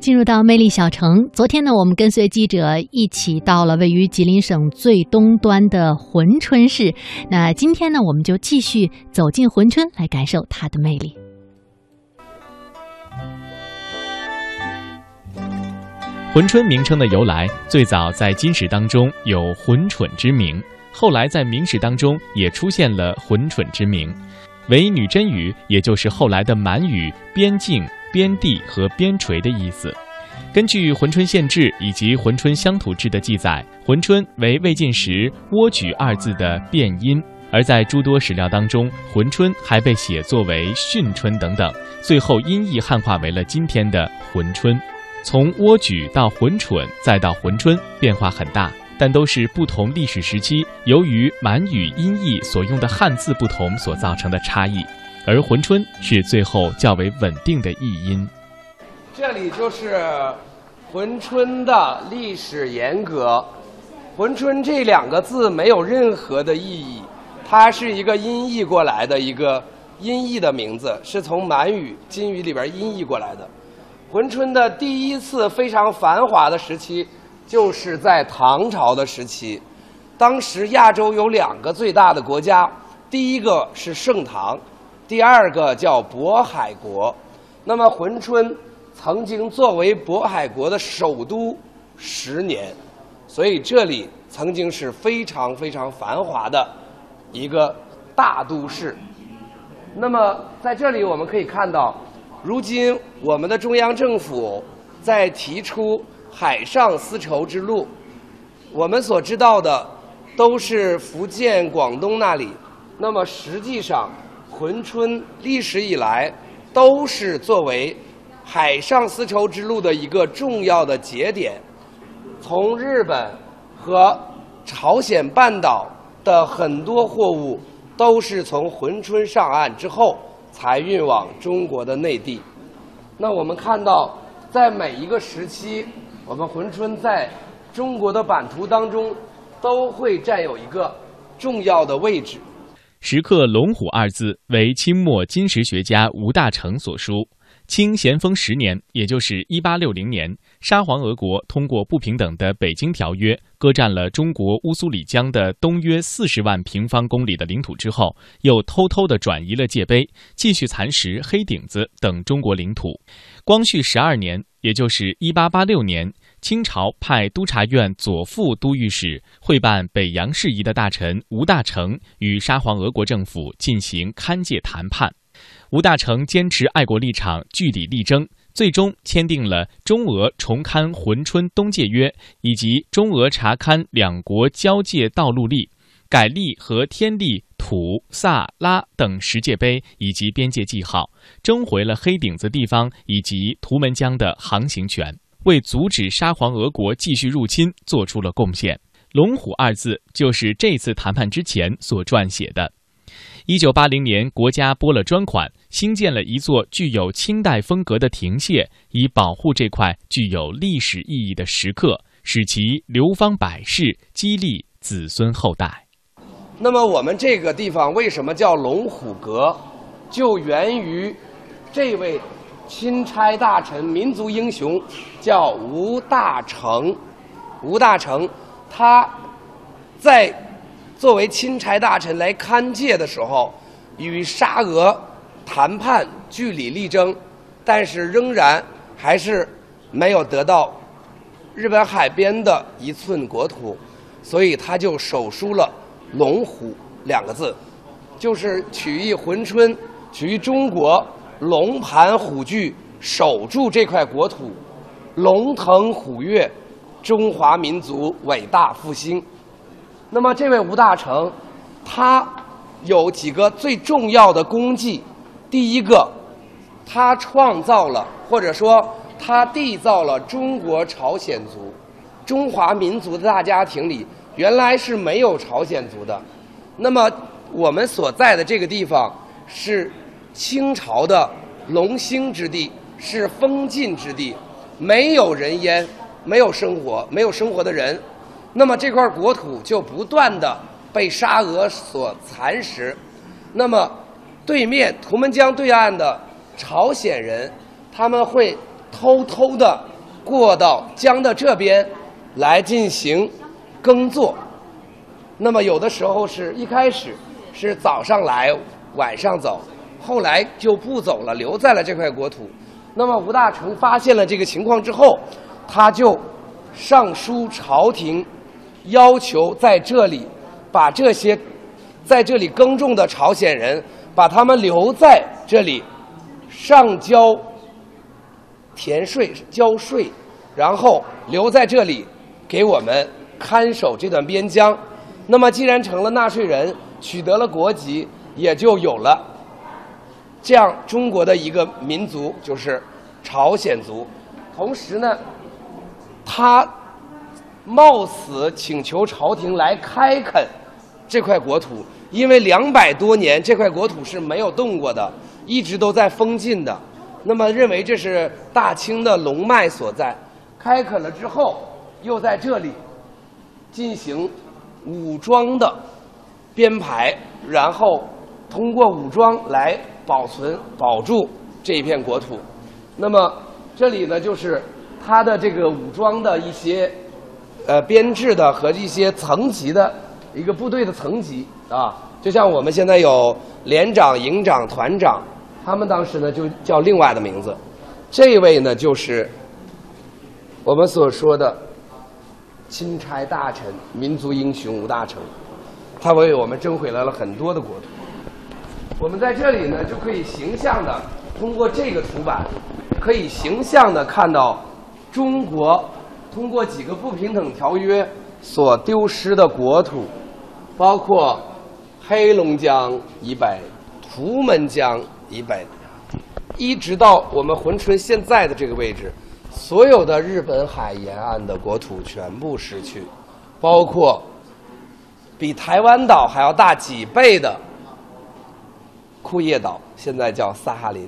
进入到魅力小城，昨天呢，我们跟随记者一起到了位于吉林省最东端的珲春市。那今天呢，我们就继续走进珲春，来感受它的魅力。珲春名称的由来，最早在金史当中有珲蠢之名，后来在明史当中也出现了珲蠢之名，为女真语，也就是后来的满语“边境”。边地和边陲的意思。根据《珲春县志》以及《珲春乡土志》的记载，珲春为魏晋时“蜗举”二字的变音，而在诸多史料当中，珲春还被写作为训春等等，最后音译汉化为了今天的珲春。从蜗举到珲蠢，再到珲春，变化很大，但都是不同历史时期由于满语音译所用的汉字不同所造成的差异。而珲春是最后较为稳定的译音。这里就是珲春的历史沿革。珲春这两个字没有任何的意义，它是一个音译过来的一个音译的名字，是从满语、金语里边音译过来的。珲春的第一次非常繁华的时期，就是在唐朝的时期。当时亚洲有两个最大的国家，第一个是盛唐。第二个叫渤海国，那么珲春曾经作为渤海国的首都十年，所以这里曾经是非常非常繁华的一个大都市。那么在这里我们可以看到，如今我们的中央政府在提出海上丝绸之路，我们所知道的都是福建、广东那里，那么实际上。珲春历史以来都是作为海上丝绸之路的一个重要的节点，从日本和朝鲜半岛的很多货物都是从珲春上岸之后才运往中国的内地。那我们看到，在每一个时期，我们珲春在中国的版图当中都会占有一个重要的位置。石刻“龙虎”二字为清末金石学家吴大成所书。清咸丰十年，也就是一八六零年，沙皇俄国通过不平等的《北京条约》，割占了中国乌苏里江的东约四十万平方公里的领土之后，又偷偷地转移了界碑，继续蚕食黑顶子等中国领土。光绪十二年，也就是一八八六年。清朝派督察院左副都御史会办北洋事宜的大臣吴大成与沙皇俄国政府进行勘界谈判，吴大成坚持爱国立场，据理力争，最终签订了中俄重勘珲春东界约以及中俄查勘两国交界道路例，改立和天立土萨拉等十界碑以及边界记号，征回了黑顶子地方以及图们江的航行权。为阻止沙皇俄国继续入侵做出了贡献。龙虎二字就是这次谈判之前所撰写的。一九八零年，国家拨了专款，新建了一座具有清代风格的亭榭，以保护这块具有历史意义的石刻，使其流芳百世，激励子孙后代。那么，我们这个地方为什么叫龙虎阁？就源于这位。钦差大臣、民族英雄叫吴大成，吴大成，他在作为钦差大臣来勘界的时候，与沙俄谈判据理力争，但是仍然还是没有得到日本海边的一寸国土，所以他就手书了“龙虎”两个字，就是取意珲春，取意中国。龙盘虎踞，守住这块国土，龙腾虎跃，中华民族伟大复兴。那么，这位吴大成，他有几个最重要的功绩。第一个，他创造了，或者说他缔造了中国朝鲜族。中华民族的大家庭里，原来是没有朝鲜族的。那么，我们所在的这个地方是。清朝的龙兴之地是封禁之地，没有人烟，没有生活，没有生活的人，那么这块国土就不断的被沙俄所蚕食。那么，对面图们江对岸的朝鲜人，他们会偷偷的过到江的这边来进行耕作。那么有的时候是一开始是早上来，晚上走，后来就不走了，留在了这块国土。那么吴大成发现了这个情况之后，他就上书朝廷，要求在这里把这些在这里耕种的朝鲜人，把他们留在这里，上交田税、交税，然后留在这里给我们看守这段边疆。那么既然成了纳税人，取得了国籍，也就有了。这样，中国的一个民族就是朝鲜族。同时呢，他冒死请求朝廷来开垦这块国土，因为两百多年这块国土是没有动过的，一直都在封禁的。那么认为这是大清的龙脉所在。开垦了之后，又在这里进行武装的编排，然后通过武装来。保存保住这一片国土，那么这里呢，就是它的这个武装的一些呃编制的和一些层级的一个部队的层级啊，就像我们现在有连长、营长、团长，他们当时呢就叫另外的名字。这位呢就是我们所说的钦差大臣、民族英雄吴大成，他为我们争回来了很多的国土。我们在这里呢，就可以形象的通过这个图板，可以形象的看到中国通过几个不平等条约所丢失的国土，包括黑龙江以北、图们江以北，一直到我们珲春现在的这个位置，所有的日本海沿岸的国土全部失去，包括比台湾岛还要大几倍的。库页岛现在叫萨哈林。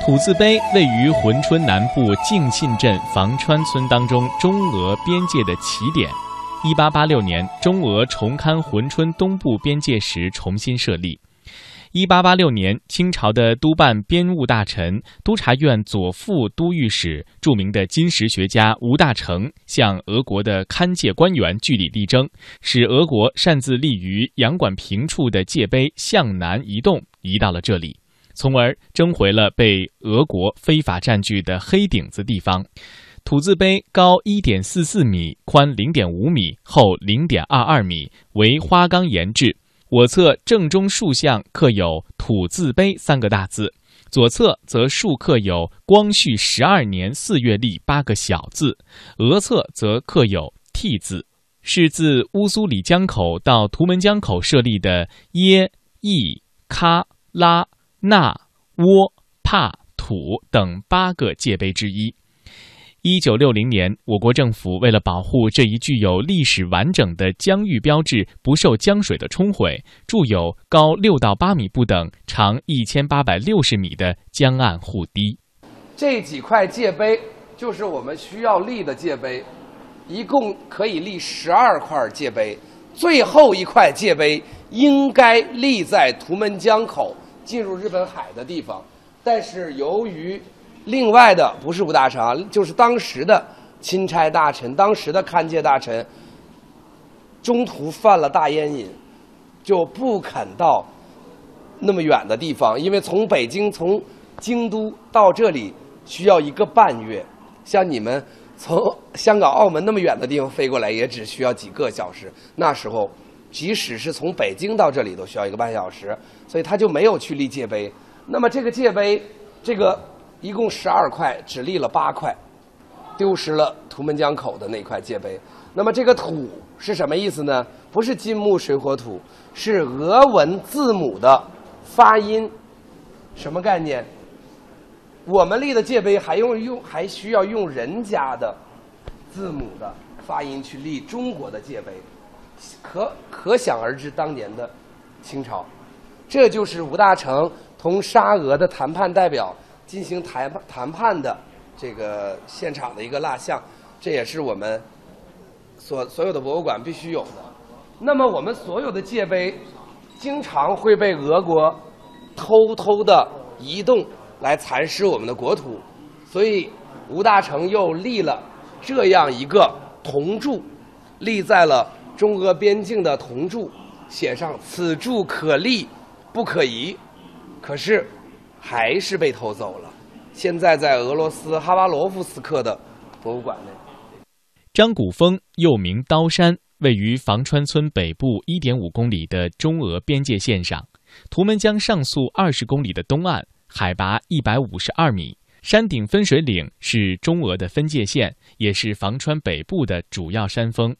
土字碑位于珲春南部敬信镇房川村当中中俄边界的起点。一八八六年，中俄重勘珲春东部边界时重新设立。一八八六年，清朝的督办边务大臣、督察院左副都御史、著名的金石学家吴大成向俄国的勘界官员据理力争，使俄国擅自立于杨管坪处的界碑向南移动，移到了这里，从而争回了被俄国非法占据的黑顶子地方。土字碑高一点四四米，宽零点五米，厚零点二二米，为花岗岩制。我侧正中竖向刻有“土字碑”三个大字，左侧则竖刻有“光绪十二年四月立”八个小字，额侧则刻有 “T” 字，是自乌苏里江口到图们江口设立的耶、义、喀、拉、纳、窝、帕、土等八个界碑之一。一九六零年，我国政府为了保护这一具有历史完整的疆域标志不受江水的冲毁，筑有高六到八米不等、长一千八百六十米的江岸护堤。这几块界碑就是我们需要立的界碑，一共可以立十二块界碑。最后一块界碑应该立在图们江口进入日本海的地方，但是由于另外的不是吴大成，就是当时的钦差大臣、当时的勘界大臣，中途犯了大烟瘾，就不肯到那么远的地方，因为从北京、从京都到这里需要一个半月，像你们从香港、澳门那么远的地方飞过来，也只需要几个小时。那时候，即使是从北京到这里，都需要一个半小时，所以他就没有去立界碑。那么这个界碑，这个。一共十二块，只立了八块，丢失了图们江口的那块界碑。那么这个土是什么意思呢？不是金木水火土，是俄文字母的发音。什么概念？我们立的界碑还用用还需要用人家的字母的发音去立中国的界碑，可可想而知当年的清朝。这就是吴大成同沙俄的谈判代表。进行谈谈判的这个现场的一个蜡像，这也是我们所所有的博物馆必须有的。那么我们所有的界碑，经常会被俄国偷偷的移动来蚕食我们的国土，所以吴大成又立了这样一个铜柱，立在了中俄边境的铜柱，写上“此柱可立，不可移”，可是还是被偷走了。现在在俄罗斯哈巴罗夫斯克的博物馆内。张古峰又名刀山，位于房川村北部一点五公里的中俄边界线上，图们江上溯二十公里的东岸，海拔一百五十二米。山顶分水岭是中俄的分界线，也是房川北部的主要山峰。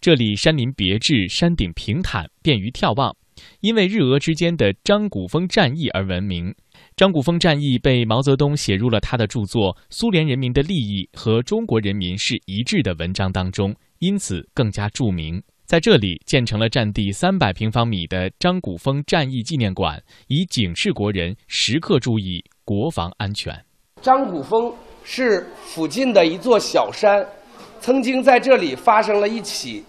这里山林别致，山顶平坦，便于眺望，因为日俄之间的张古峰战役而闻名。张古峰战役被毛泽东写入了他的著作《苏联人民的利益和中国人民是一致》的文章当中，因此更加著名。在这里建成了占地三百平方米的张古峰战役纪念馆，以警示国人时刻注意国防安全。张古峰是附近的一座小山，曾经在这里发生了一起，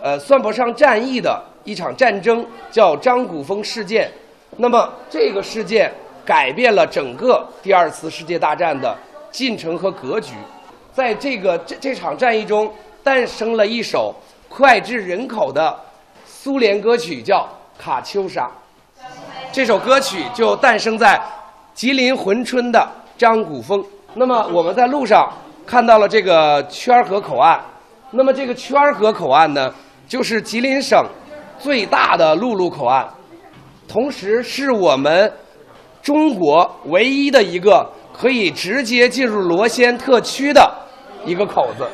呃，算不上战役的一场战争，叫张古峰事件。那么这个事件。改变了整个第二次世界大战的进程和格局，在这个这这场战役中，诞生了一首脍炙人口的苏联歌曲，叫《卡秋莎》。这首歌曲就诞生在吉林珲春的张古峰。那么我们在路上看到了这个圈河口岸，那么这个圈河口岸呢，就是吉林省最大的陆路口岸，同时是我们。中国唯一的一个可以直接进入罗仙特区的一个口子。